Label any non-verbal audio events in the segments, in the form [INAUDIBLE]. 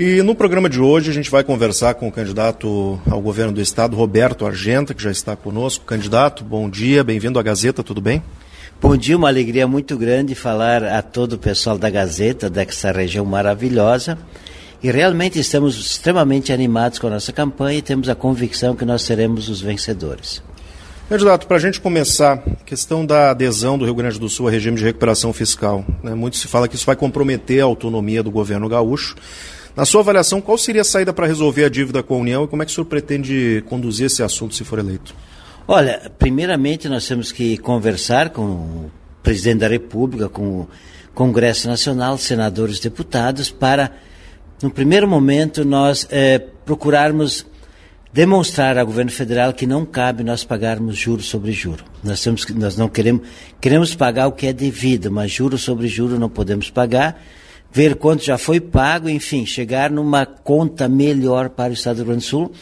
E no programa de hoje a gente vai conversar com o candidato ao governo do estado, Roberto Argenta, que já está conosco. Candidato, bom dia, bem-vindo à Gazeta, tudo bem? Bom dia, uma alegria muito grande falar a todo o pessoal da Gazeta, dessa região maravilhosa. E realmente estamos extremamente animados com a nossa campanha e temos a convicção que nós seremos os vencedores. Candidato, para a gente começar, questão da adesão do Rio Grande do Sul ao regime de recuperação fiscal. Né? Muito se fala que isso vai comprometer a autonomia do governo gaúcho. Na sua avaliação, qual seria a saída para resolver a dívida com a União e como é que o senhor pretende conduzir esse assunto se for eleito? Olha, primeiramente nós temos que conversar com o presidente da República, com o Congresso Nacional, senadores, deputados, para, no primeiro momento, nós eh, procurarmos demonstrar ao governo federal que não cabe nós pagarmos juros sobre juro. Nós temos nós não queremos queremos pagar o que é devido, mas juro sobre juro não podemos pagar. Ver quanto já foi pago, enfim, chegar numa conta melhor para o Estado do Rio Grande do Sul,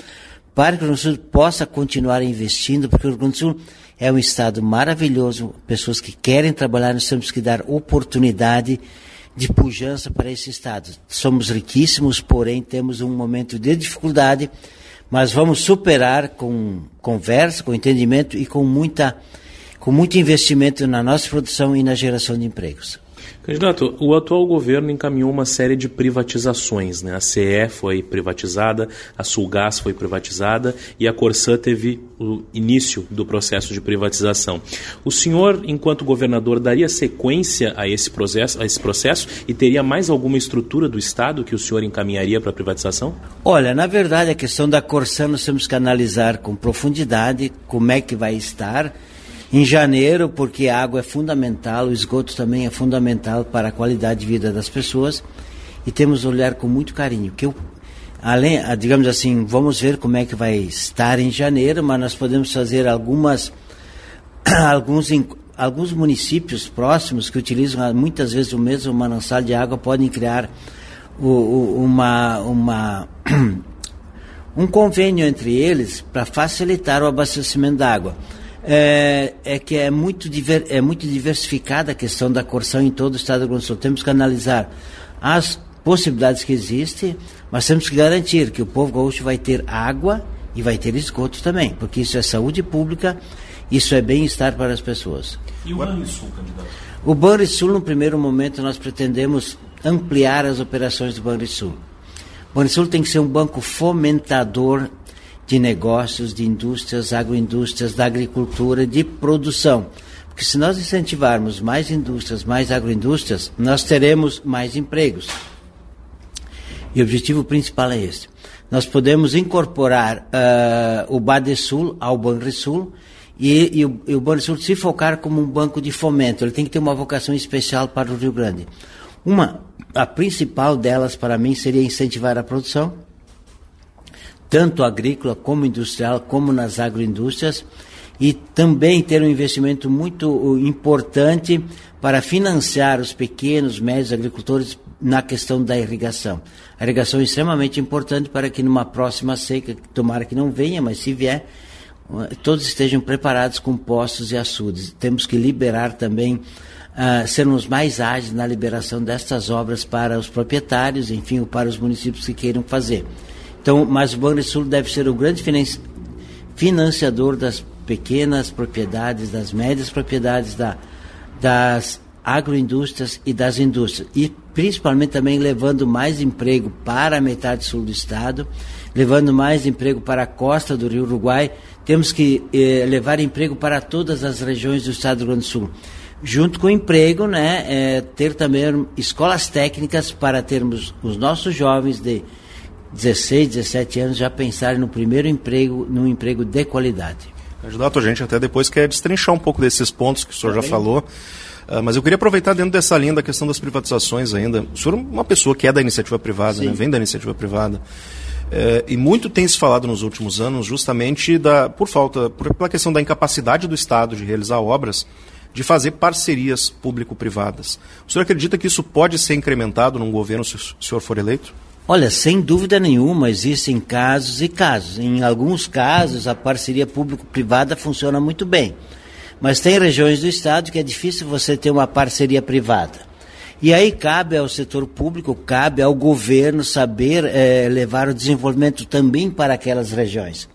para que o Rio Grande do Sul possa continuar investindo, porque o Rio Grande do Sul é um estado maravilhoso, pessoas que querem trabalhar, nós temos que dar oportunidade de pujança para esse estado. Somos riquíssimos, porém temos um momento de dificuldade mas vamos superar com conversa, com entendimento e com muita com muito investimento na nossa produção e na geração de empregos. Candidato, o atual governo encaminhou uma série de privatizações. Né? A CE foi privatizada, a Sulgás foi privatizada e a Corsã teve o início do processo de privatização. O senhor, enquanto governador, daria sequência a esse processo, a esse processo e teria mais alguma estrutura do Estado que o senhor encaminharia para a privatização? Olha, na verdade, a questão da Corsã nós temos que analisar com profundidade como é que vai estar em janeiro, porque a água é fundamental, o esgoto também é fundamental para a qualidade de vida das pessoas e temos que olhar com muito carinho. Que eu, além, ah, digamos assim, vamos ver como é que vai estar em janeiro, mas nós podemos fazer algumas [COUGHS] alguns alguns municípios próximos que utilizam muitas vezes o mesmo manancial de água podem criar o, o, uma uma [COUGHS] um convênio entre eles para facilitar o abastecimento da água é, é que é muito, diver, é muito diversificada a questão da corção em todo o estado do Rio Grande do Sul. Temos que analisar as possibilidades que existem, mas temos que garantir que o povo gaúcho vai ter água e vai ter esgoto também, porque isso é saúde pública, isso é bem-estar para as pessoas. E o Banrisul, candidato? O Banrisul, no primeiro momento, nós pretendemos ampliar as operações do Banrisul. O Banrisul tem que ser um banco fomentador de negócios, de indústrias, agroindústrias, da agricultura, de produção. Porque se nós incentivarmos mais indústrias, mais agroindústrias, nós teremos mais empregos. E o objetivo principal é esse. Nós podemos incorporar uh, o Badesul ao Banrisul e, e, o, e o Banrisul se focar como um banco de fomento. Ele tem que ter uma vocação especial para o Rio Grande. Uma, a principal delas para mim seria incentivar a produção, tanto agrícola como industrial, como nas agroindústrias, e também ter um investimento muito uh, importante para financiar os pequenos, médios agricultores na questão da irrigação. A irrigação é extremamente importante para que numa próxima seca, tomara que não venha, mas se vier, uh, todos estejam preparados com postos e açudes. Temos que liberar também, uh, sermos mais ágeis na liberação destas obras para os proprietários, enfim, para os municípios que queiram fazer. Então, mas o Banrisul deve ser o grande financiador das pequenas propriedades, das médias propriedades, da, das agroindústrias e das indústrias. E principalmente também levando mais emprego para a metade sul do estado, levando mais emprego para a costa do Rio Uruguai. Temos que eh, levar emprego para todas as regiões do estado do Rio Grande do Sul. Junto com o emprego, né, é, ter também escolas técnicas para termos os nossos jovens de 16, 17 anos já pensarem no primeiro emprego, num emprego de qualidade. Candidato, a gente até depois quer destrinchar um pouco desses pontos que o senhor já falou. Uh, mas eu queria aproveitar dentro dessa linha da questão das privatizações ainda. O senhor é uma pessoa que é da iniciativa privada, né? vem da iniciativa privada. É, e muito tem se falado nos últimos anos justamente da, por falta, por, pela questão da incapacidade do Estado de realizar obras, de fazer parcerias público-privadas. O senhor acredita que isso pode ser incrementado num governo se o senhor for eleito? Olha, sem dúvida nenhuma, existem casos e casos. Em alguns casos, a parceria público-privada funciona muito bem. Mas tem regiões do estado que é difícil você ter uma parceria privada. E aí cabe ao setor público, cabe ao governo saber é, levar o desenvolvimento também para aquelas regiões,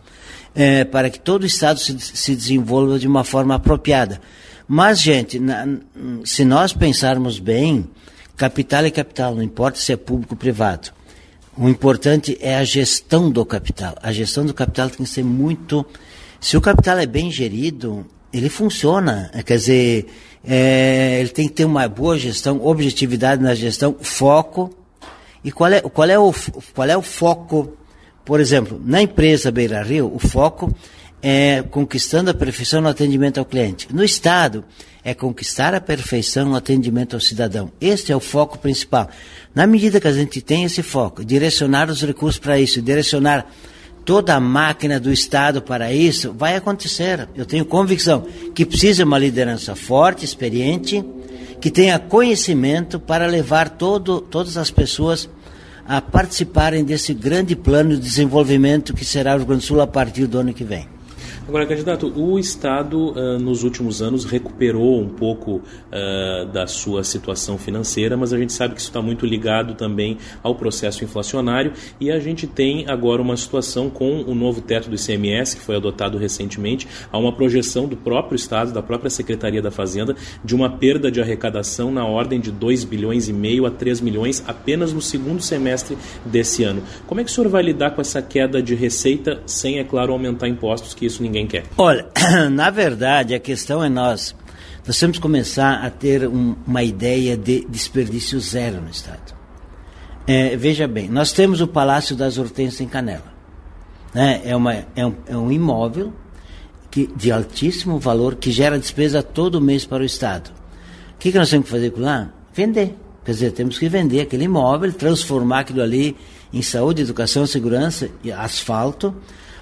é, para que todo o Estado se, se desenvolva de uma forma apropriada. Mas, gente, na, se nós pensarmos bem, capital é capital, não importa se é público ou privado. O importante é a gestão do capital. A gestão do capital tem que ser muito. Se o capital é bem gerido, ele funciona. Quer dizer, é, ele tem que ter uma boa gestão, objetividade na gestão, foco. E qual é, qual é, o, qual é o foco? Por exemplo, na empresa Beira Rio, o foco é conquistando a perfeição no atendimento ao cliente. No Estado, é conquistar a perfeição no atendimento ao cidadão. Este é o foco principal. Na medida que a gente tem esse foco, direcionar os recursos para isso, direcionar toda a máquina do Estado para isso, vai acontecer. Eu tenho convicção que precisa uma liderança forte, experiente, que tenha conhecimento para levar todo, todas as pessoas a participarem desse grande plano de desenvolvimento que será o Rio Grande do Sul a partir do ano que vem. Agora, candidato, o Estado uh, nos últimos anos recuperou um pouco uh, da sua situação financeira, mas a gente sabe que isso está muito ligado também ao processo inflacionário e a gente tem agora uma situação com o novo teto do ICMS, que foi adotado recentemente, há uma projeção do próprio Estado, da própria Secretaria da Fazenda, de uma perda de arrecadação na ordem de 2 bilhões e meio a 3 milhões apenas no segundo semestre desse ano. Como é que o senhor vai lidar com essa queda de receita sem, é claro, aumentar impostos, que isso ninguém quer? Olha, [CLEARS THROAT] na verdade, a questão é nós. Nós temos que começar a ter um, uma ideia de desperdício zero no Estado. É, veja bem, nós temos o Palácio das Hortênsias em Canela. Né? É, uma, é, um, é um imóvel que, de altíssimo valor que gera despesa todo mês para o Estado. O que, que nós temos que fazer com lá? Vender. Quer dizer, temos que vender aquele imóvel, transformar aquilo ali em saúde, educação, segurança e asfalto,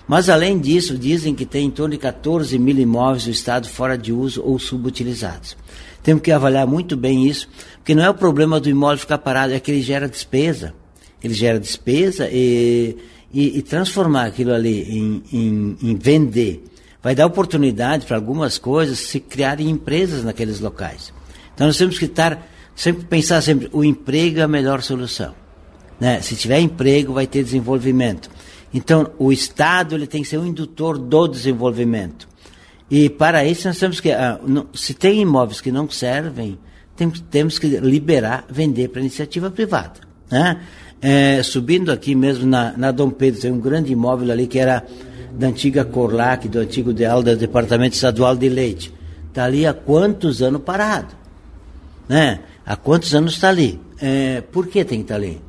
mas, além disso, dizem que tem em torno de 14 mil imóveis do Estado fora de uso ou subutilizados. Temos que avaliar muito bem isso, porque não é o problema do imóvel ficar parado, é que ele gera despesa. Ele gera despesa e, e, e transformar aquilo ali em, em, em vender vai dar oportunidade para algumas coisas se criarem empresas naqueles locais. Então nós temos que estar, sempre pensar sempre, o emprego é a melhor solução. Né? Se tiver emprego, vai ter desenvolvimento. Então, o Estado ele tem que ser um indutor do desenvolvimento. E para isso nós temos que, ah, se tem imóveis que não servem, tem, temos que liberar, vender para iniciativa privada. Né? É, subindo aqui mesmo na, na Dom Pedro, tem um grande imóvel ali que era da antiga Corlac, do antigo DEAL, do Departamento Estadual de Leite. Está ali há quantos anos parado? Né? Há quantos anos está ali? É, por que tem que estar tá ali?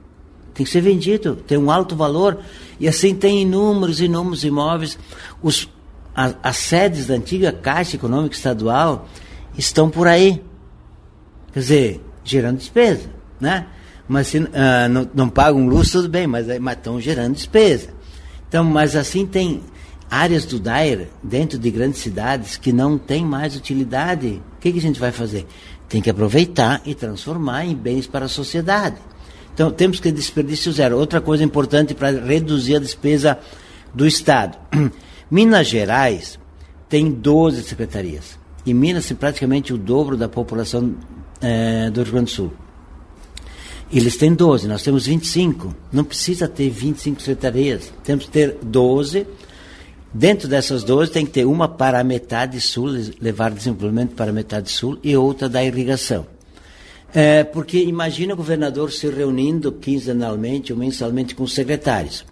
Tem que ser vendido, tem um alto valor. E assim tem inúmeros, inúmeros imóveis. Os, a, as sedes da antiga Caixa Econômica Estadual estão por aí. Quer dizer, gerando despesa, né? Mas se uh, não, não pagam luz, tudo bem, mas, mas estão gerando despesa. Então, mas assim tem áreas do DAIR dentro de grandes cidades que não tem mais utilidade. O que, que a gente vai fazer? Tem que aproveitar e transformar em bens para a sociedade. Então, temos que desperdício zero. Outra coisa importante para reduzir a despesa do Estado. [CLEARS THROAT] Minas Gerais tem 12 secretarias. E Minas tem praticamente o dobro da população é, do Rio Grande do Sul. Eles têm 12, nós temos 25. Não precisa ter 25 secretarias. Temos que ter 12. Dentro dessas 12 tem que ter uma para a metade sul, levar desenvolvimento para a metade sul, e outra da irrigação. É, porque imagina o governador se reunindo quinzenalmente ou mensalmente com os secretários.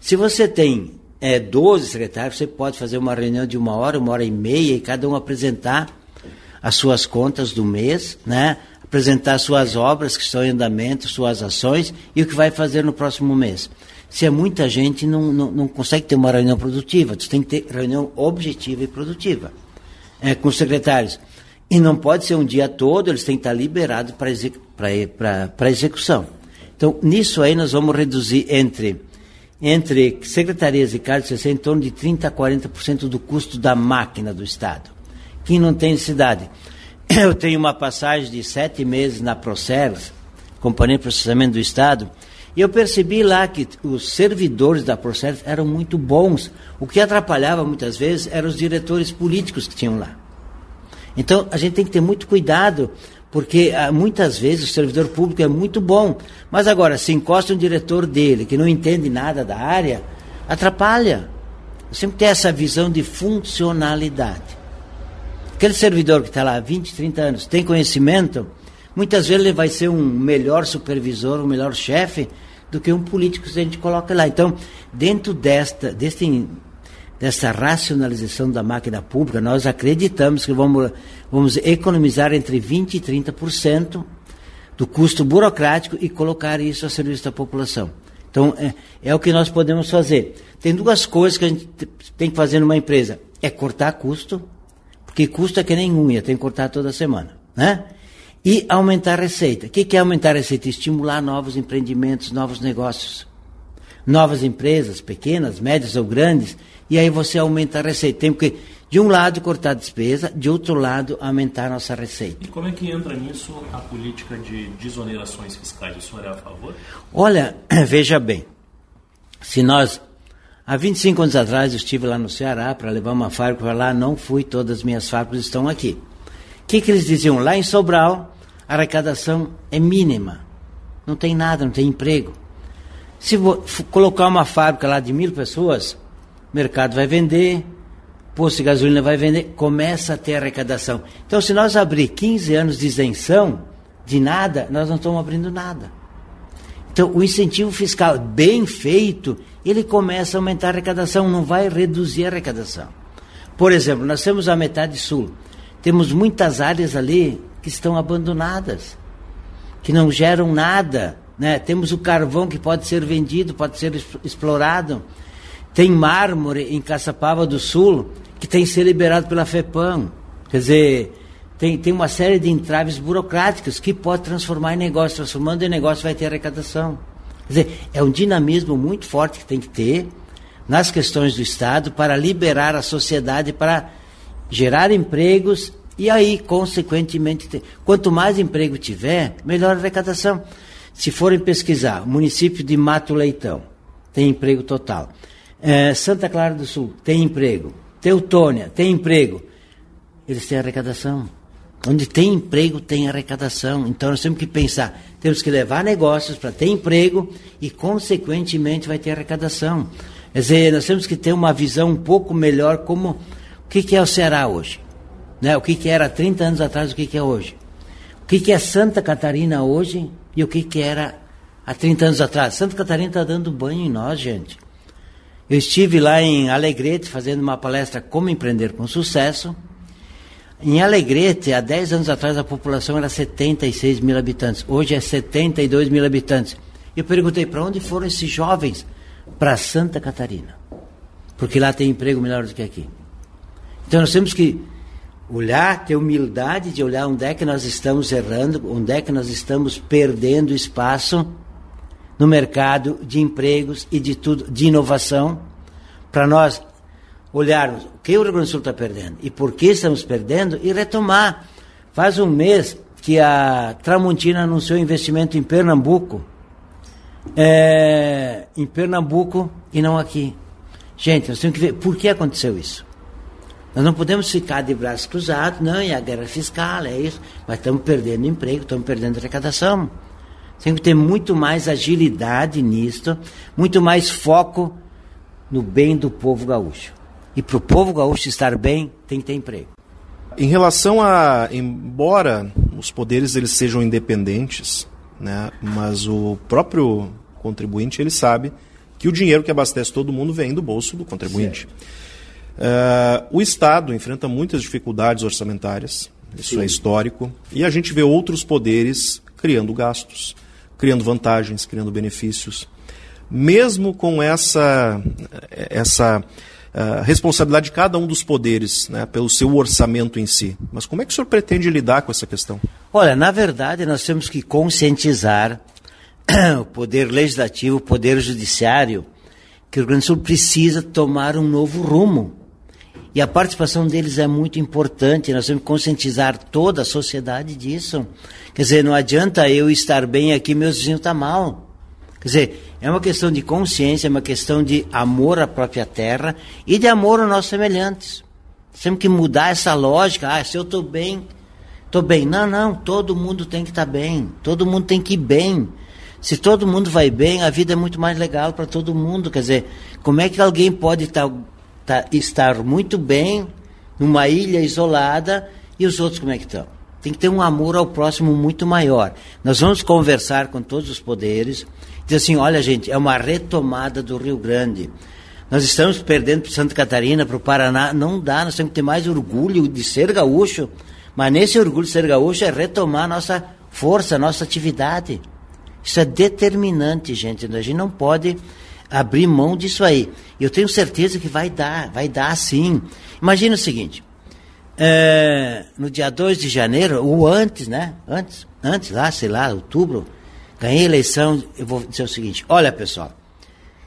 Se você tem é, 12 secretários, você pode fazer uma reunião de uma hora, uma hora e meia, e cada um apresentar as suas contas do mês, né? apresentar suas obras que estão em andamento, suas ações e o que vai fazer no próximo mês. Se é muita gente, não, não, não consegue ter uma reunião produtiva, você tem que ter reunião objetiva e produtiva é, com os secretários. E não pode ser um dia todo, eles têm que estar liberados para execução. Então, nisso aí nós vamos reduzir entre, entre secretarias e cargos em torno de 30% a 40% do custo da máquina do Estado. Quem não tem cidade. [CLEARS THROAT] Eu tenho uma passagem de sete meses na Proceres, Companhia de Processamento do Estado, e eu percebi lá que os servidores da Proceres eram muito bons. O que atrapalhava muitas vezes eram os diretores políticos que tinham lá. Então, a gente tem que ter muito cuidado, Porque ah, muitas vezes o servidor público é muito bom, mas agora, se encosta um diretor dele que não entende nada da área, atrapalha. Sempre tem essa visão de funcionalidade. Aquele servidor que está lá há 20, 30 anos, tem conhecimento, muitas vezes ele vai ser um melhor supervisor, um melhor chefe do que um político que a gente coloca lá. Então, dentro desta, deste, dessa racionalização da máquina pública, nós acreditamos que vamos, vamos economizar entre 20% e 30% do custo burocrático e colocar isso a serviço da população. Então, é, é, o que nós podemos fazer. Tem duas coisas que a gente tem que fazer numa empresa. É cortar custo, porque custo é que nem unha, tem que cortar toda semana. Né? E aumentar a receita. O que é aumentar a receita? Estimular novos empreendimentos, novos negócios. Novas empresas, pequenas, médias ou grandes, e aí você aumenta a receita. Tem que, de um lado, cortar a despesa, de outro lado, aumentar a nossa receita. E como é que entra nisso a política de desonerações fiscais? O senhor é a favor? Olha, [CLEARS THROAT] veja bem, se nós Há 25 anos atrás eu estive lá no Ceará para levar uma fábrica para lá, não fui, todas as minhas fábricas estão aqui. O que, que eles diziam? Lá em Sobral, a arrecadação é mínima. Não tem nada, não tem emprego. Se colocar uma fábrica lá de mil pessoas, o mercado vai vender, posto de gasolina vai vender, começa a ter arrecadação. Então, se nós abrir 15 anos de isenção de nada, nós não estamos abrindo nada. Então, o incentivo fiscal bem feito, ele começa a aumentar a arrecadação, não vai reduzir a arrecadação. Por exemplo, nós temos a metade sul. Temos muitas áreas ali que estão abandonadas, que não geram nada. Né? Temos o carvão que pode ser vendido, pode ser explorado. Tem mármore em Caçapava do Sul que tem que ser liberado pela FEPAM. Quer dizer, tem, tem uma série de entraves burocráticos que pode transformar em negócio. Transformando em negócio vai ter arrecadação. Quer dizer, é um dinamismo muito forte que tem que ter nas questões do Estado para liberar a sociedade, para gerar empregos e aí, consequentemente, quanto mais emprego tiver, melhor a arrecadação. Se forem pesquisar, município de Mato Leitão tem emprego total. É, Santa Clara do Sul tem emprego. Teutônia tem emprego. Eles têm arrecadação. Onde tem emprego, tem arrecadação. Então nós temos que pensar, temos que levar negócios para ter emprego e, consequentemente, vai ter arrecadação. Quer dizer, nós temos que ter uma visão um pouco melhor como o que, que é o Ceará hoje. Né? O que, que era 30 anos atrás, o que, que é hoje. O que, que é Santa Catarina hoje e o que, que era há 30 anos atrás. Santa Catarina está dando banho em nós, gente. Eu estive lá em Alegrete fazendo uma palestra Como Empreender com Sucesso. Em Alegrete, há 10 anos atrás, a população era 76 mil habitantes. Hoje é 72 mil habitantes. Eu perguntei para onde foram esses jovens? Para Santa Catarina. Porque lá tem emprego melhor do que aqui. Então nós temos que olhar, ter humildade de olhar onde é que nós estamos errando, onde é que nós estamos perdendo espaço no mercado de empregos e de tudo, de inovação, para nós olharmos o que o Rio Grande do Sul está perdendo e por que estamos perdendo e retomar. Faz um mês que a Tramontina anunciou investimento em Pernambuco, é, em Pernambuco e não aqui. Gente, nós temos que ver por que aconteceu isso. Nós não podemos ficar de braços cruzados, não, e a guerra fiscal, é isso, mas estamos perdendo emprego, estamos perdendo arrecadação. Tem que ter muito mais agilidade nisto, muito mais foco no bem do povo gaúcho. E para o povo gaúcho estar bem, tem que ter emprego. Em relação a, embora os poderes eles sejam independentes, né, mas o próprio contribuinte ele sabe que o dinheiro que abastece todo mundo vem do bolso do contribuinte. Uh, o Estado enfrenta muitas dificuldades orçamentárias, isso Sim. é histórico, e a gente vê outros poderes criando gastos criando vantagens, criando benefícios. Mesmo com essa, essa uh, responsabilidade de cada um dos poderes, né, pelo seu orçamento em si. Mas como é que o senhor pretende lidar com essa questão? Olha, na verdade, nós temos que conscientizar [COUGHS] o poder legislativo, o poder judiciário, que o Rio Grande do Sul precisa tomar um novo rumo. E a participação deles é muito importante, nós temos que conscientizar toda a sociedade disso. Quer dizer, não adianta eu estar bem aqui, meus vizinhos estão tá mal. Quer dizer, é uma questão de consciência, é uma questão de amor à própria terra e de amor aos nossos semelhantes. Temos que mudar essa lógica, ah, se eu estou bem, Tô bem. Não, não, todo mundo tem que estar tá bem. Todo mundo tem que ir bem. Se todo mundo vai bem, a vida é muito mais legal para todo mundo. Quer dizer, como é que alguém pode tá, tá, estar muito bem numa ilha isolada e os outros como é que estão? Tem que ter um amor ao próximo muito maior. Nós vamos conversar com todos os poderes, dizer assim, olha gente, é uma retomada do Rio Grande. Nós estamos perdendo para Santa Catarina, para o Paraná, não dá, nós temos que ter mais orgulho de ser gaúcho, mas nesse orgulho de ser gaúcho é retomar nossa força, nossa atividade. Isso é determinante, gente. A gente não pode abrir mão disso aí. Eu tenho certeza que vai dar, vai dar sim. Imagina o seguinte: é, no dia 2 de janeiro, ou antes, né? Antes, antes lá, sei lá, outubro, ganhei eleição. Eu vou dizer o seguinte: olha pessoal,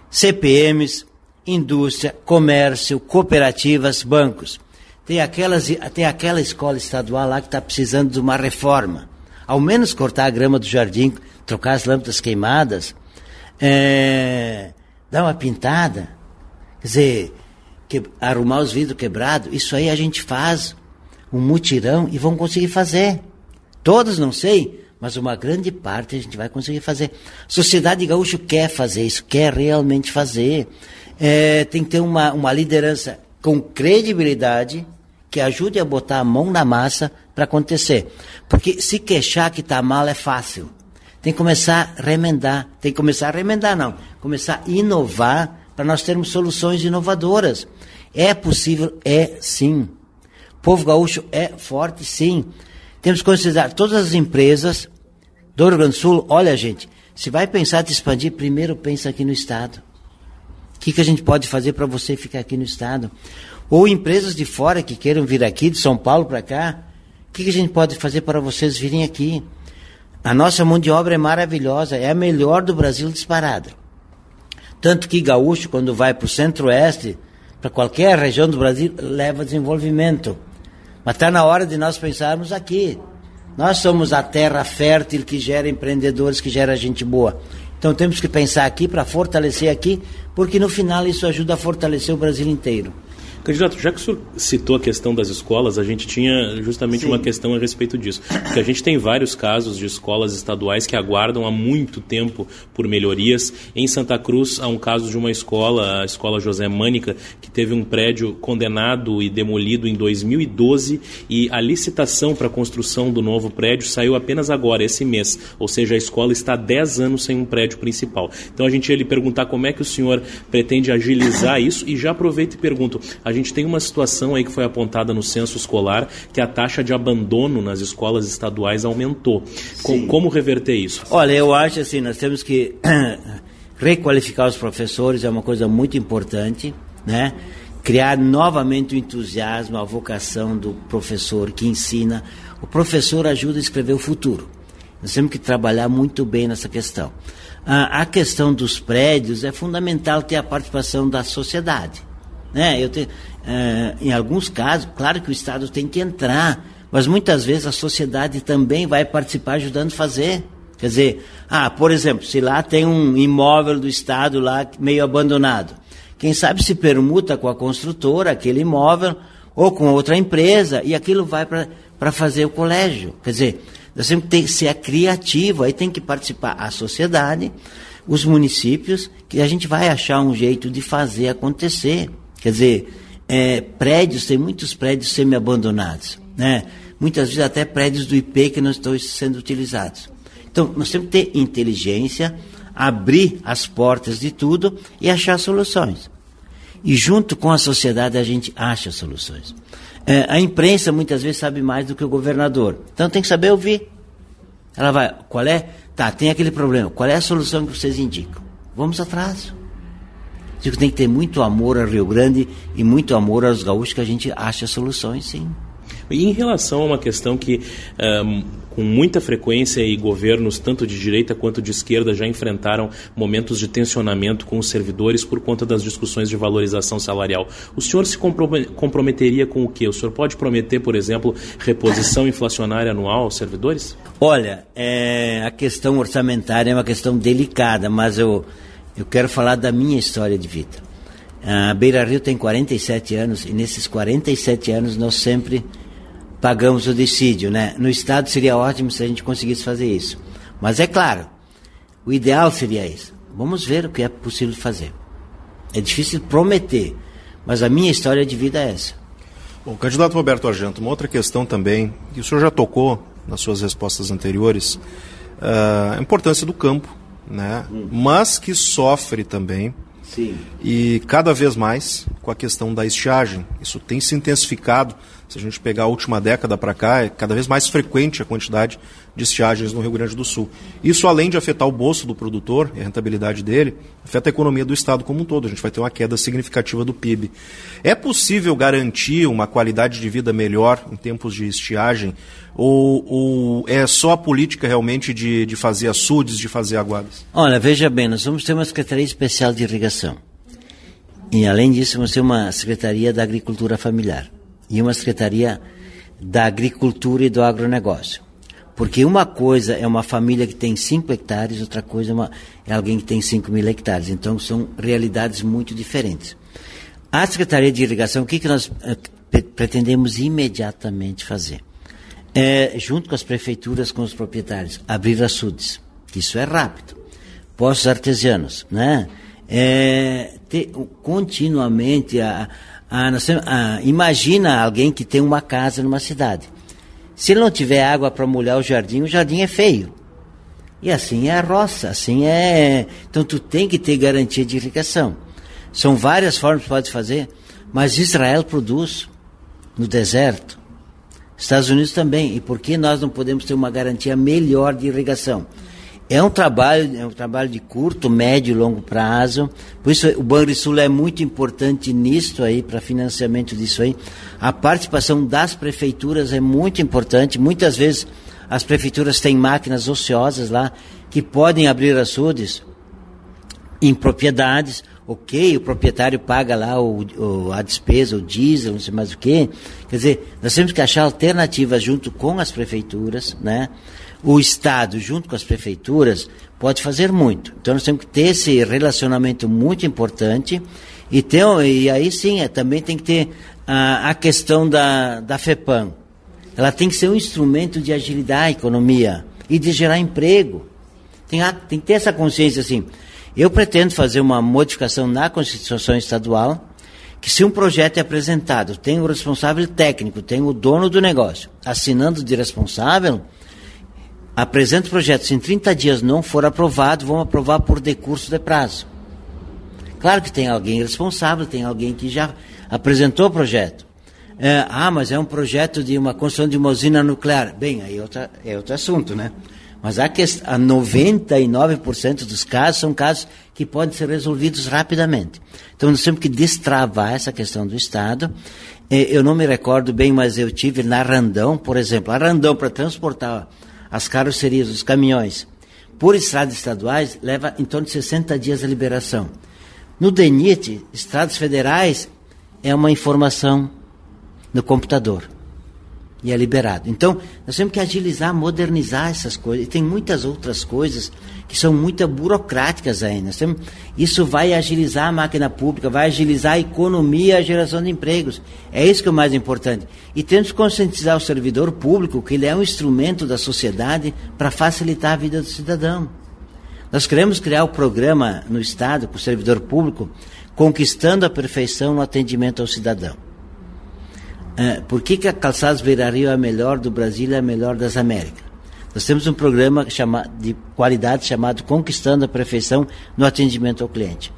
CPMs, indústria, comércio, cooperativas, bancos. Tem, aquelas, tem aquela escola estadual lá que está precisando de uma reforma. Ao menos cortar a grama do jardim, trocar as lâmpadas queimadas, é, dar uma pintada, quer dizer, que, arrumar os vidros quebrados, isso aí a gente faz um mutirão e vão conseguir fazer. Todos não sei, mas uma grande parte a gente vai conseguir fazer. Sociedade gaúcha quer fazer isso, quer realmente fazer. É, tem que ter uma, uma liderança com credibilidade que ajude a botar a mão na massa para acontecer. Porque se queixar que está mal é fácil. Tem que começar a remendar. Tem que começar a remendar, não. Começar a inovar para nós termos soluções inovadoras. É possível? É sim. O povo gaúcho é forte? Sim. Temos que considerar todas as empresas do Rio Grande do Sul. Olha, gente, se vai pensar em expandir, primeiro pensa aqui no Estado. O que, que a gente pode fazer para você ficar aqui no Estado? Ou empresas de fora que queiram vir aqui, de São Paulo para cá, o que, que a gente pode fazer para vocês virem aqui? A nossa mão de obra é maravilhosa, é a melhor do Brasil disparada. Tanto que gaúcho, quando vai para o centro-oeste, para qualquer região do Brasil, leva desenvolvimento. Mas está na hora de nós pensarmos aqui. Nós somos a terra fértil que gera empreendedores, que gera gente boa. Então temos que pensar aqui para fortalecer aqui, porque no final isso ajuda a fortalecer o Brasil inteiro. Candidato, já que o senhor citou a questão das escolas, a gente tinha justamente Sim. uma questão a respeito disso. Porque a gente tem vários casos de escolas estaduais que aguardam há muito tempo por melhorias. Em Santa Cruz, há um caso de uma escola, a Escola José Mânica, que teve um prédio condenado e demolido em 2012 e a licitação para a construção do novo prédio saiu apenas agora, esse mês. Ou seja, a escola está há 10 anos sem um prédio principal. Então a gente ia lhe perguntar como é que o senhor pretende agilizar isso e já aproveito e pergunto, a gente tem uma situação aí que foi apontada no censo escolar que a taxa de abandono nas escolas estaduais aumentou. Com, como reverter isso? Olha, eu acho assim, nós temos que [CLEARS THROAT] requalificar os professores, é uma coisa muito importante, né? Criar novamente o entusiasmo, a vocação do professor que ensina. O professor ajuda a escrever o futuro. Nós temos que trabalhar muito bem nessa questão. a questão dos prédios é fundamental ter a participação da sociedade. Né? Eu te, é, em alguns casos, claro que o Estado tem que entrar, mas muitas vezes a sociedade também vai participar ajudando a fazer. Quer dizer, ah, por exemplo, se lá tem um imóvel do Estado lá meio abandonado, quem sabe se permuta com a construtora aquele imóvel ou com outra empresa e aquilo vai para fazer o colégio. Quer dizer, nós temos que ser criativo, aí tem que participar a sociedade, os municípios, que a gente vai achar um jeito de fazer acontecer. Quer dizer, é, prédios, tem muitos prédios semi-abandonados, né? Muitas vezes até prédios do IP que não estão sendo utilizados. Então, nós temos que ter inteligência, abrir as portas de tudo e achar soluções. E junto com a sociedade a gente acha soluções. É, a imprensa muitas vezes sabe mais do que o governador. Então tem que saber ouvir. Ela vai, qual é? Tá, tem aquele problema. Qual é a solução que vocês indicam? Vamos atrás. Digo, tem que ter muito amor ao Rio Grande e muito amor aos gaúchos que a gente acha soluções, sim. E em relação a uma questão que, um, com muita frequência, e governos, tanto de direita quanto de esquerda, já enfrentaram momentos de tensionamento com os servidores por conta das discussões de valorização salarial. O senhor se comprometeria com o quê? O senhor pode prometer, por exemplo, reposição inflacionária anual aos servidores? Olha, é, a questão orçamentária é uma questão delicada, mas eu eu quero falar da minha história de vida. A Beira Rio tem 47 anos e nesses 47 anos nós sempre pagamos o dissídio, né? No Estado seria ótimo se a gente conseguisse fazer isso. Mas é claro, o ideal seria isso. Vamos ver o que é possível fazer. É difícil prometer, mas a minha história de vida é essa. Bom, candidato Roberto Argento, uma outra questão também, que o senhor já tocou nas suas respostas anteriores, uh, a importância do campo, né? Hum. mas que sofre também Sim. E cada vez mais com a questão da estiagem. Isso tem se intensificado. Se a gente pegar a última década para cá, é cada vez mais frequente a quantidade de estiagens no Rio Grande do Sul. Isso, além de afetar o bolso do produtor e a rentabilidade dele, afeta a economia do Estado como um todo. A gente vai ter uma queda significativa do PIB. É possível garantir uma qualidade de vida melhor em tempos de estiagem? Ou, ou é só a política realmente de, de fazer açudes, de fazer aguadas? Olha, veja bem, nós vamos ter uma Secretaria Especial de Irrigação. E, além disso, vamos ter uma Secretaria da Agricultura Familiar e uma Secretaria da Agricultura e do Agronegócio. Porque uma coisa é uma família que tem 5 hectares, outra coisa é, uma, é alguém que tem 5 mil hectares. Então são realidades muito diferentes. A Secretaria de Irrigação, o que, que nós eh, pretendemos imediatamente fazer? É, junto com as prefeituras, com os proprietários, abrir açudes. Isso é rápido. Poços artesianos, né? É, ter continuamente a, nós, ah, imagina alguém que tem uma casa numa cidade. Se não tiver água para molhar o jardim, o jardim é feio. E assim é a roça, assim é. Então tu tem que ter garantia de irrigação. São várias formas que pode fazer, mas Israel produz no deserto. Estados Unidos também. E por que nós não podemos ter uma garantia melhor de irrigação? É um trabalho, é um trabalho de curto, médio e longo prazo. Por isso o Banrisul é muito importante nisso aí, para financiamento disso aí. A participação das prefeituras é muito importante. Muitas vezes as prefeituras têm máquinas ociosas lá que podem abrir açudes em propriedades. Ok, o proprietário paga lá o, o, a despesa, o diesel, não sei mais o quê. Quer dizer, nós temos que achar alternativas junto com as prefeituras, né? O Estado, junto com as prefeituras, pode fazer muito. Então nós temos que ter esse relacionamento muito importante e, e aí sim, é, também tem que ter a, a questão da, da FEPAM. Ela tem que ser um instrumento de agilidade à economia e de gerar emprego. Tem, a, tem que ter essa consciência assim. Eu pretendo fazer uma modificação na Constituição Estadual que se um projeto é apresentado, tem o responsável técnico, tem o dono do negócio, assinando de responsável, apresenta o projeto, se em 30 dias não for aprovado, vão aprovar por decurso de prazo. Claro que tem alguém responsável, tem alguém que já apresentou o projeto. É, ah, mas é um projeto de uma construção de uma usina nuclear. Bem, aí é, outra, é outro assunto, né? Mas a, que, a 99% dos casos são casos que podem ser resolvidos rapidamente. Então nós temos que destravar essa questão do Estado. É, eu não me recordo bem, mas eu tive na Randão, por exemplo. A Randão, para transportar as carrocerias, os caminhões, por estradas estaduais, leva em torno de 60 dias a liberação. No DENIT, estradas federais, é uma informação no computador e é liberado. Então, nós temos que agilizar, modernizar essas coisas. E tem muitas outras coisas que são muito burocráticas ainda. Temos, isso vai agilizar a máquina pública, vai agilizar a economia a geração de empregos. É isso que é o mais importante. E temos que conscientizar o servidor público que ele é um instrumento da sociedade para facilitar a vida do cidadão. Nós queremos criar o um programa no Estado, com o servidor público, conquistando a perfeição no atendimento ao cidadão. É, por que, que a Calçados Beira Rio é a melhor do Brasil e é a melhor das Américas? Nós temos um programa chama, de qualidade chamado Conquistando a Perfeição no Atendimento ao Cliente.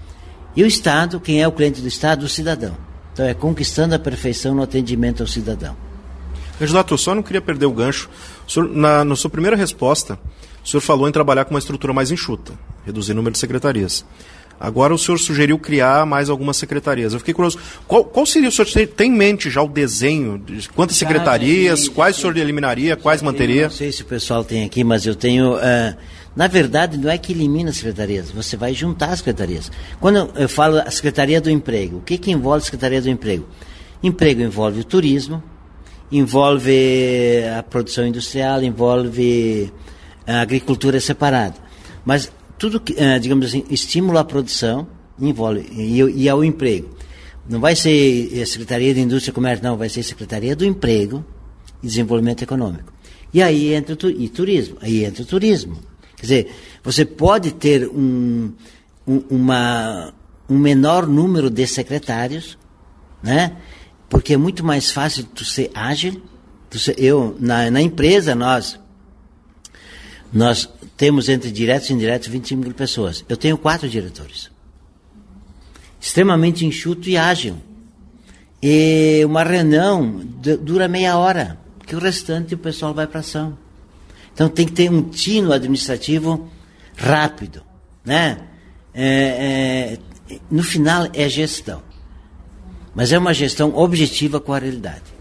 E o Estado, quem é o cliente do Estado? O cidadão. Então é conquistando a perfeição no atendimento ao cidadão. Candidato, eu só não queria perder o gancho. O senhor, na, na sua primeira resposta, o senhor falou em trabalhar com uma estrutura mais enxuta, reduzir o número de secretarias. Agora o senhor sugeriu criar mais algumas secretarias. Eu fiquei curioso. Qual, qual seria o senhor tem em mente já o desenho de quantas secretarias, quais o senhor eliminaria, quais manteria? não sei se o pessoal tem aqui, mas eu tenho. Uh, na verdade, não é que elimina as secretarias, você vai juntar as secretarias. Quando eu falo a Secretaria do Emprego, o que, que envolve a Secretaria do Emprego? Emprego envolve o turismo, envolve a produção industrial, envolve a agricultura separada. Mas tudo que, eh, digamos assim, estímulo à produção envolve e, e ao emprego. Não vai ser a Secretaria de Indústria e Comércio, não, vai ser a Secretaria do Emprego e desenvolvimento econômico. E aí entra o e turismo, aí entra o turismo. Quer dizer, você pode ter um, um, uma, um menor número de secretários, né? Porque é muito mais fácil tu ser ágil. Tu ser, eu, na, na empresa, nós, nós temos entre diretos e indiretos 25 mil pessoas. Eu tenho quatro diretores. Extremamente enxuto e ágil. E uma reunião dura meia hora, que o restante o pessoal vai para ação. Então tem que ter um tino administrativo rápido, né? É, é, no final é gestão, mas é uma gestão objetiva com a realidade.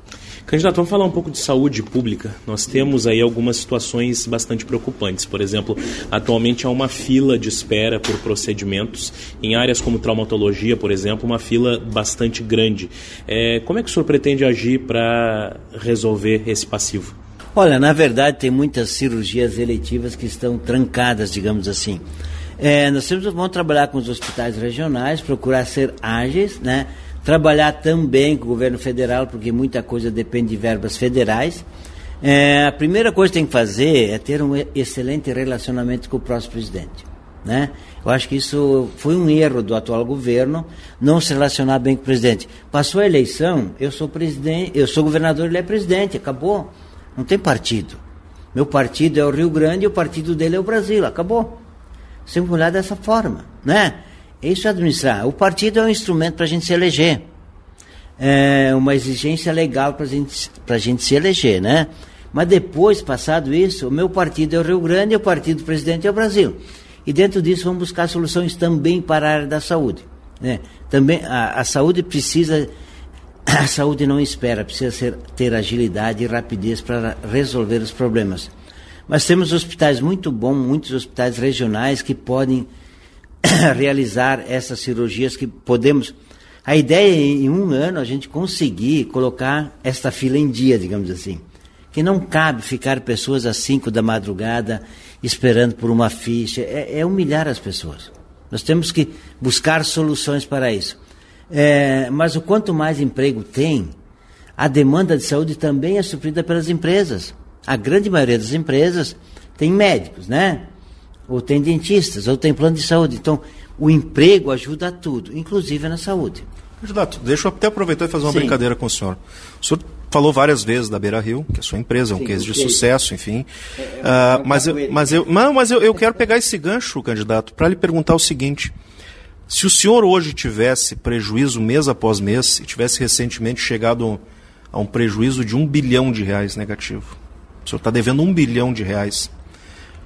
Candidato, vamos falar um pouco de saúde pública. Nós temos aí algumas situações bastante preocupantes. Por exemplo, atualmente há uma fila de espera por procedimentos. Em áreas como traumatologia, por exemplo, uma fila bastante grande. É, como é que o senhor pretende agir para resolver esse passivo? Olha, na verdade, tem muitas cirurgias eletivas que estão trancadas, digamos assim. É, nós temos, vamos trabalhar com os hospitais regionais, procurar ser ágeis, né? Trabalhar também com o governo federal, porque muita coisa depende de verbas federais. É, a primeira coisa que tem que fazer é ter um excelente relacionamento com o próximo presidente. Né? Eu acho que isso foi um erro do atual governo não se relacionar bem com o presidente. Passou a eleição, eu sou presidente, eu sou governador, ele é presidente, acabou. Não tem partido. Meu partido é o Rio Grande e o partido dele é o Brasil, acabou. Sempre olhar dessa forma, né? Isso é administrar. O partido é um instrumento para a gente se eleger. É uma exigência legal para gente, a gente se eleger, né? Mas depois, passado isso, o meu partido é o Rio Grande e o partido do presidente é o Brasil. E dentro disso vamos buscar soluções também para a área da saúde. Né? Também a, a saúde precisa, [COUGHS] a saúde não espera, precisa ser, ter agilidade e rapidez para resolver os problemas. Mas temos hospitais muito bons, muitos hospitais regionais que podem [COUGHS] realizar essas cirurgias que podemos. A ideia é em um ano a gente conseguir colocar esta fila em dia, digamos assim. Que não cabe ficar pessoas às 5 da madrugada esperando por uma ficha. É, é, humilhar as pessoas. Nós temos que buscar soluções para isso. É, mas o quanto mais emprego tem, a demanda de saúde também é suprida pelas empresas. A grande maioria das empresas tem médicos, né? Ou tem dentistas, ou tem plano de saúde. Então, o emprego ajuda a tudo, inclusive na saúde. Candidato, deixa eu até aproveitar e fazer uma Sim. brincadeira com o senhor. O senhor falou várias vezes da Beira Rio, que é a sua empresa, é um Sim, case de sucesso, enfim. É, é, uh, mas eu, mas eu, não, mas eu, eu quero pegar esse gancho, candidato, para lhe perguntar o seguinte. Se o senhor hoje tivesse prejuízo mês após mês e tivesse recentemente chegado a um prejuízo de um bilhão de reais negativo, o senhor está devendo um bilhão de reais.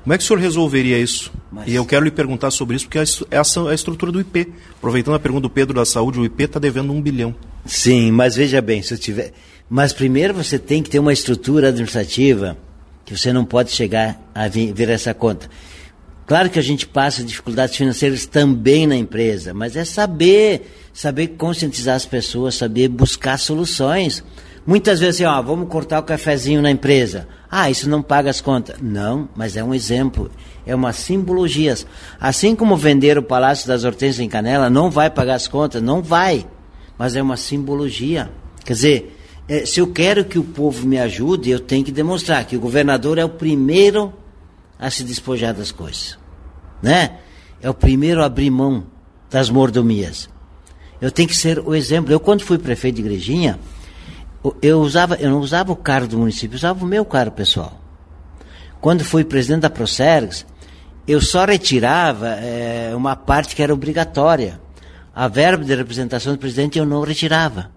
Como é que o senhor resolveria isso? Mas... E eu quero lhe perguntar sobre isso, porque essa é a estrutura do IP. Aproveitando a pergunta do Pedro da Saúde, o IP está devendo um bilhão. Sim, mas veja bem, se eu tiver. Mas primeiro você tem que ter uma estrutura administrativa que você não pode chegar a ver essa conta. Claro que a gente passa dificuldades financeiras também na empresa, mas é saber, saber conscientizar as pessoas, saber buscar soluções. Muitas vezes assim, ó, vamos cortar o cafezinho na empresa. Ah, isso não paga as contas. Não, mas é um exemplo. É uma simbologia. Assim como vender o Palácio das Hortênsias em Canela não vai pagar as contas, não vai. Mas é uma simbologia. Quer dizer, é, se eu quero que o povo me ajude, eu tenho que demonstrar que o governador é o primeiro a se despojar das coisas. Né? É o primeiro a abrir mão das mordomias. Eu tenho que ser o exemplo. Eu, quando fui prefeito de Igrejinha, eu usava, eu não usava o carro do município, eu usava o meu carro pessoal. Quando fui presidente da Procergs, eu só retirava é, uma parte que era obrigatória. A verba de representação do presidente eu não retirava.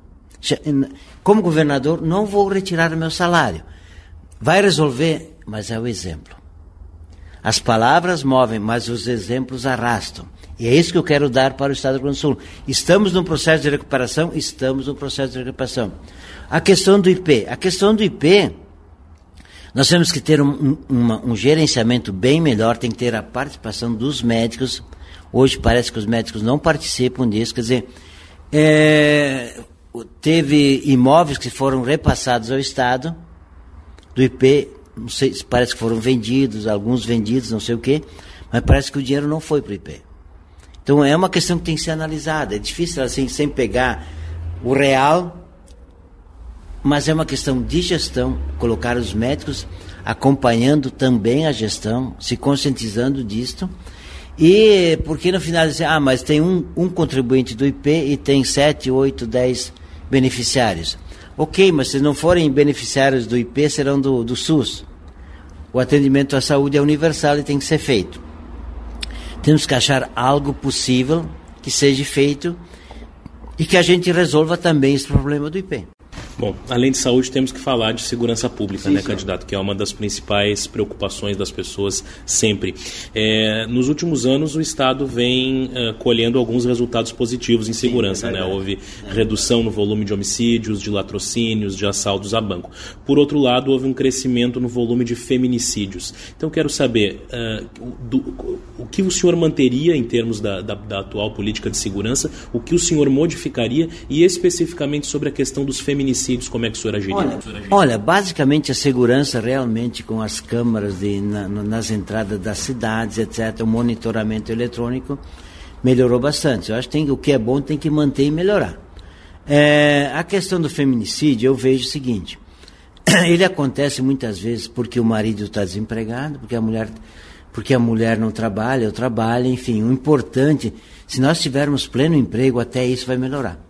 Como governador, não vou retirar o meu salário. Vai resolver, mas é o exemplo. As palavras movem, mas os exemplos arrastam. E é isso que eu quero dar para o Estado do Rio Grande do Sul. Estamos num processo de recuperação? Estamos num processo de recuperação. A questão do IP. A questão do IP, nós temos que ter um, um, um gerenciamento bem melhor, tem que ter a participação dos médicos. Hoje parece que os médicos não participam disso, quer dizer, é, teve imóveis que foram repassados ao Estado, do IP, não sei, parece que foram vendidos, alguns vendidos, não sei o quê, mas parece que o dinheiro não foi para o IP. Então é uma questão que tem que ser analisada. É difícil assim, sem pegar o real mas é uma questão de gestão, colocar os médicos acompanhando também a gestão, se conscientizando disto. E porque no final dizer, ah, mas tem um, um contribuinte do IP e tem 7, 8, 10 beneficiários. Ok, mas se não forem beneficiários do IP, serão do, do SUS. O atendimento à saúde é universal e tem que ser feito. Temos que achar algo possível que seja feito e que a gente resolva também esse problema do IP. Bom, além de saúde, temos que falar de segurança pública, Sim, né, candidato? Que é uma das principais preocupações das pessoas sempre. É, nos últimos anos, o Estado vem uh, colhendo alguns resultados positivos em segurança, Sim, é né? Houve é. redução no volume de homicídios, de latrocínios, de assaltos a banco. Por outro lado, houve um crescimento no volume de feminicídios. Então, quero saber uh, do, o que o senhor manteria em termos da, da, da atual política de segurança, o que o senhor modificaria e especificamente sobre a questão dos feminicídios homicídios, como é que o senhor agiria? Olha, olha basicamente a segurança realmente com as câmaras de, na, nas entradas das cidades, etc., o monitoramento eletrônico melhorou bastante. Eu acho que tem, o que é bom tem que manter e melhorar. É, a questão do feminicídio, eu vejo o seguinte: [CLEARS THROAT] ele acontece muitas vezes porque o marido está desempregado, porque a mulher porque a mulher não trabalha, eu trabalho, enfim, o importante, se nós tivermos pleno emprego, até isso vai melhorar.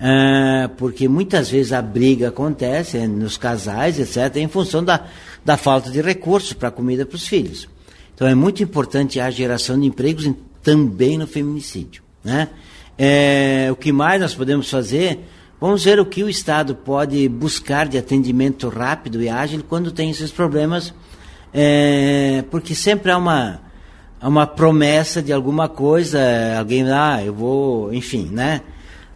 Ah, porque muitas vezes a briga acontece nos casais, etc., em função da, da falta de recursos para comida para os filhos. Então é muito importante a geração de empregos em, também no feminicídio. Né? É, o que mais nós podemos fazer? Vamos ver o que o Estado pode buscar de atendimento rápido e ágil quando tem esses problemas, é, porque sempre há uma, há uma promessa de alguma coisa, alguém, ah, eu vou, enfim, né?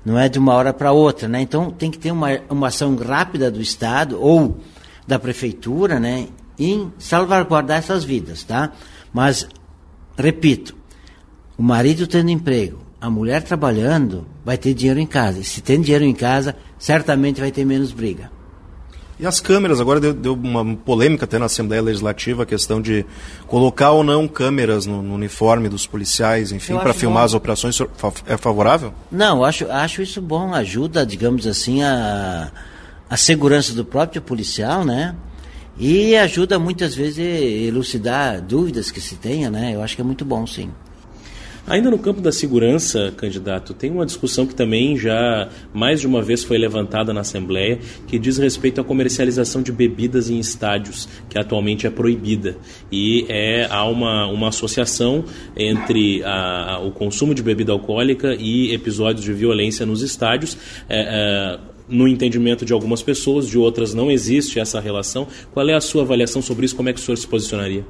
Não é de uma hora para outra, né? Então tem que ter uma, uma ação rápida do Estado ou da prefeitura, né, em salvaguardar essas vidas, tá? Mas repito, o marido tendo emprego, a mulher trabalhando, vai ter dinheiro em casa. E se tem dinheiro em casa, certamente vai ter menos briga. E as câmeras, agora deu, deu, uma polêmica até na Assembleia Legislativa a questão de colocar ou não câmeras no, no uniforme dos policiais, enfim, para filmar bom. as operações. É favorável? Não, acho, acho isso bom, ajuda, digamos assim, a, a segurança do próprio policial, né? E ajuda muitas vezes a elucidar dúvidas que se tenha, né? Eu acho que é muito bom, sim. Ainda no campo da segurança, candidato, tem uma discussão que também já mais de uma vez foi levantada na Assembleia, que diz respeito à comercialização de bebidas em estádios, que atualmente é proibida. E é, há uma, uma associação entre a, a, o consumo de bebida alcoólica e episódios de violência nos estádios. É, é, no entendimento de algumas pessoas, de outras não existe essa relação. Qual é a sua avaliação sobre isso? Como é que o senhor se posicionaria?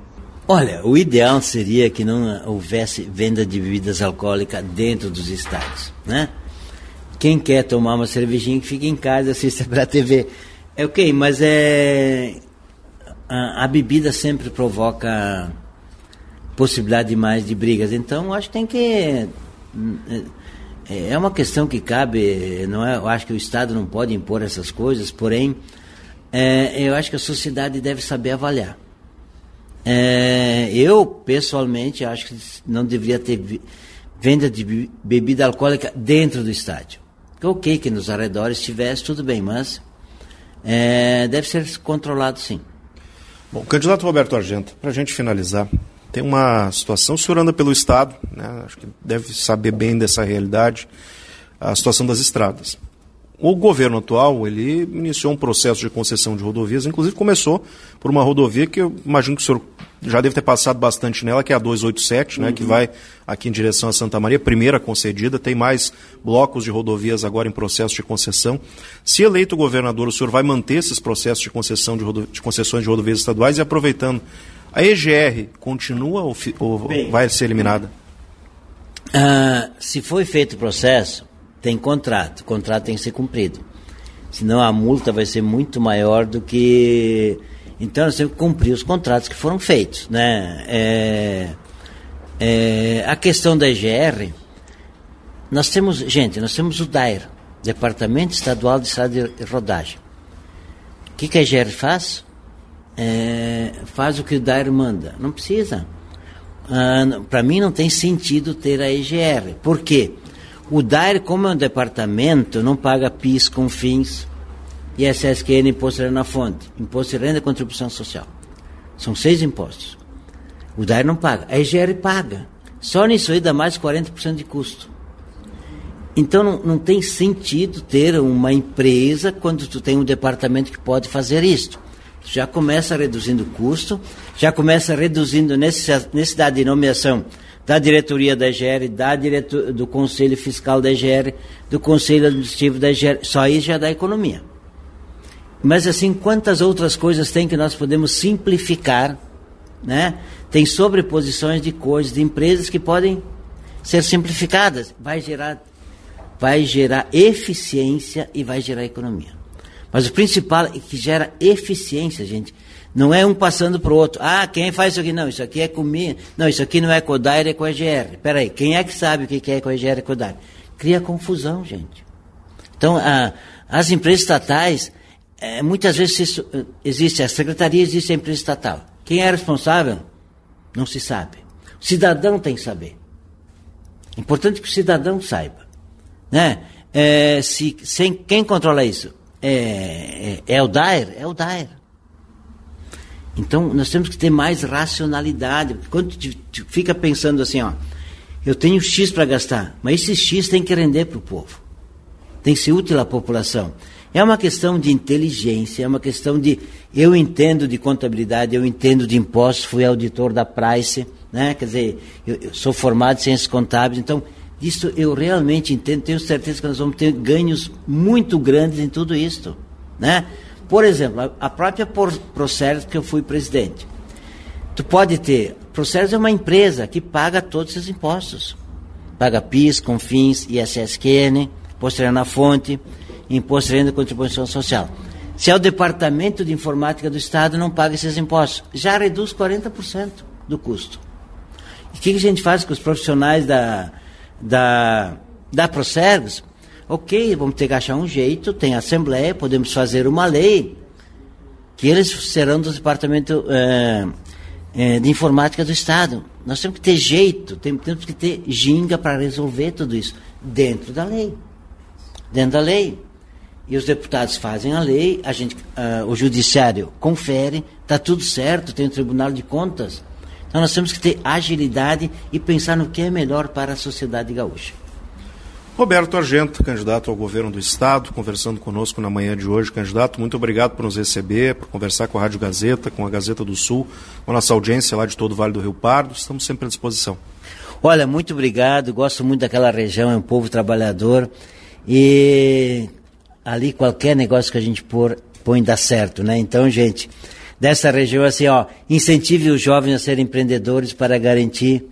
Olha, o ideal seria que não houvesse venda de bebidas alcoólicas dentro dos estádios, né? Quem quer tomar uma cervejinha que fique em casa assista para a TV. É ok, mas é a, a, bebida sempre provoca possibilidade de mais de brigas. Então, acho que tem que é, é uma questão que cabe, não é? Eu acho que o Estado não pode impor essas coisas, porém, é, eu acho que a sociedade deve saber avaliar. É, eu, pessoalmente, acho que não deveria ter venda de bebida alcoólica dentro do estádio. Ok, que nos arredores tivesse, tudo bem, mas é, deve ser controlado sim. Bom, candidato Roberto Argento, para a gente finalizar, tem uma situação, o senhor anda pelo Estado, né, acho que deve saber bem dessa realidade, a situação das estradas. O governo atual, ele iniciou um processo de concessão de rodovias, inclusive começou por uma rodovia que eu imagino que o senhor já deve ter passado bastante nela, que é a 287, uhum. né, que uhum. vai aqui em direção a Santa Maria, primeira concedida, tem mais blocos de rodovias agora em processo de concessão. Se eleito governador, o senhor vai manter esses processos de concessão de, rodo... de concessões de rodovias estaduais e aproveitando, a EGR continua ou, fi... ou Bem, vai ser eliminada? Uh, se foi feito o processo, tem contrato, o contrato tem que ser cumprido. Senão a multa vai ser muito maior do que. Então nós temos que cumprir os contratos que foram feitos. Né? É, é, a questão da EGR, nós temos, gente, nós temos o DAIR, Departamento Estadual de Estrada de Rodagem. O que, que a EGR faz? É, faz o que o DAIR manda. Não precisa. Ah, Para mim não tem sentido ter a EGR. Por quê? O DAIR, como é um departamento, não paga PIS com fins, ISSQN, Imposto de Renda na Fonte, Imposto de Renda e Contribuição Social. São seis impostos. O DAIR não paga, a EGR paga. Só nisso aí dá mais de 40% de custo. Então não, não, tem sentido ter uma empresa quando tu tem um departamento que pode fazer isto. Já começa reduzindo o custo, já começa reduzindo necessidade de nomeação da diretoria da EGR, da diretor, do conselho fiscal da EGR, do conselho administrativo da EGR. Só isso já dá economia. Mas assim, quantas outras coisas tem que nós podemos simplificar, né? Tem sobreposições de coisas, de empresas que podem ser simplificadas. Vai gerar, vai gerar eficiência e vai gerar economia. Mas o principal é que gera eficiência, gente. Não é um passando para o outro. Ah, quem faz isso aqui? Não, isso aqui é comigo. Não, isso aqui não é Codair, é com a EGR. Espera aí, quem é que sabe o que é com a EGR e Codair? Cria confusão, gente. Então, a, as empresas estatais, é, muitas vezes isso, existe a secretaria, existe a empresa estatal. Quem é responsável? Não se sabe. O cidadão tem que saber. É importante que o cidadão saiba. Né? É, se, sem, quem controla isso? É, é, é o DAER? É o DAER. Então, nós temos que ter mais racionalidade. Quando tu, tu fica pensando assim, ó, eu tenho X para gastar, mas esse X tem que render para o povo. Tem que ser útil à população. É uma questão de inteligência, é uma questão de. Eu entendo de contabilidade, eu entendo de impostos, fui auditor da Price, né? quer dizer, eu, eu sou formado em ciências contábeis, então, isso eu realmente entendo, tenho certeza que nós vamos ter ganhos muito grandes em tudo isso. Né? Por exemplo, a própria Procerto que eu fui presidente. Tu pode ter, Procerto é uma empresa que paga todos esses impostos. Paga PIS, CONFINS, ISSQN, Imposto na Fonte, Imposto de Renda e Contribuição Social. Se é o Departamento de Informática do Estado, não paga esses impostos. Já reduz 40% do custo. E o que, que a gente faz com os profissionais da, da, da? Ok, vamos ter que achar um jeito, tem assembleia, podemos fazer uma lei que eles serão do Departamento é, é, de Informática do Estado. Nós temos que ter jeito, temos que ter ginga para resolver tudo isso dentro da lei. Dentro da lei. E os deputados fazem a lei, a gente, uh, o judiciário confere, está tudo certo, tem o Tribunal de Contas. Então nós temos que ter agilidade e pensar no que é melhor para a sociedade gaúcha. Roberto Argento, candidato ao governo do Estado, conversando conosco na manhã de hoje. Candidato, muito obrigado por nos receber, por conversar com a Rádio Gazeta, com a Gazeta do Sul, com a nossa audiência lá de todo o Vale do Rio Pardo. Estamos sempre à disposição. Olha, muito obrigado. Gosto muito daquela região, é um povo trabalhador. E ali qualquer negócio que a gente pôr, põe dá certo, né? Então, gente, dessa região, assim, ó, incentive os jovens a serem empreendedores para garantir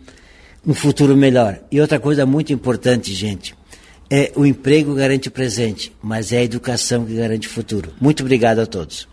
um futuro melhor. E outra coisa muito importante, gente é, o emprego garante o presente, mas é a educação que garante o futuro. Muito obrigado a todos.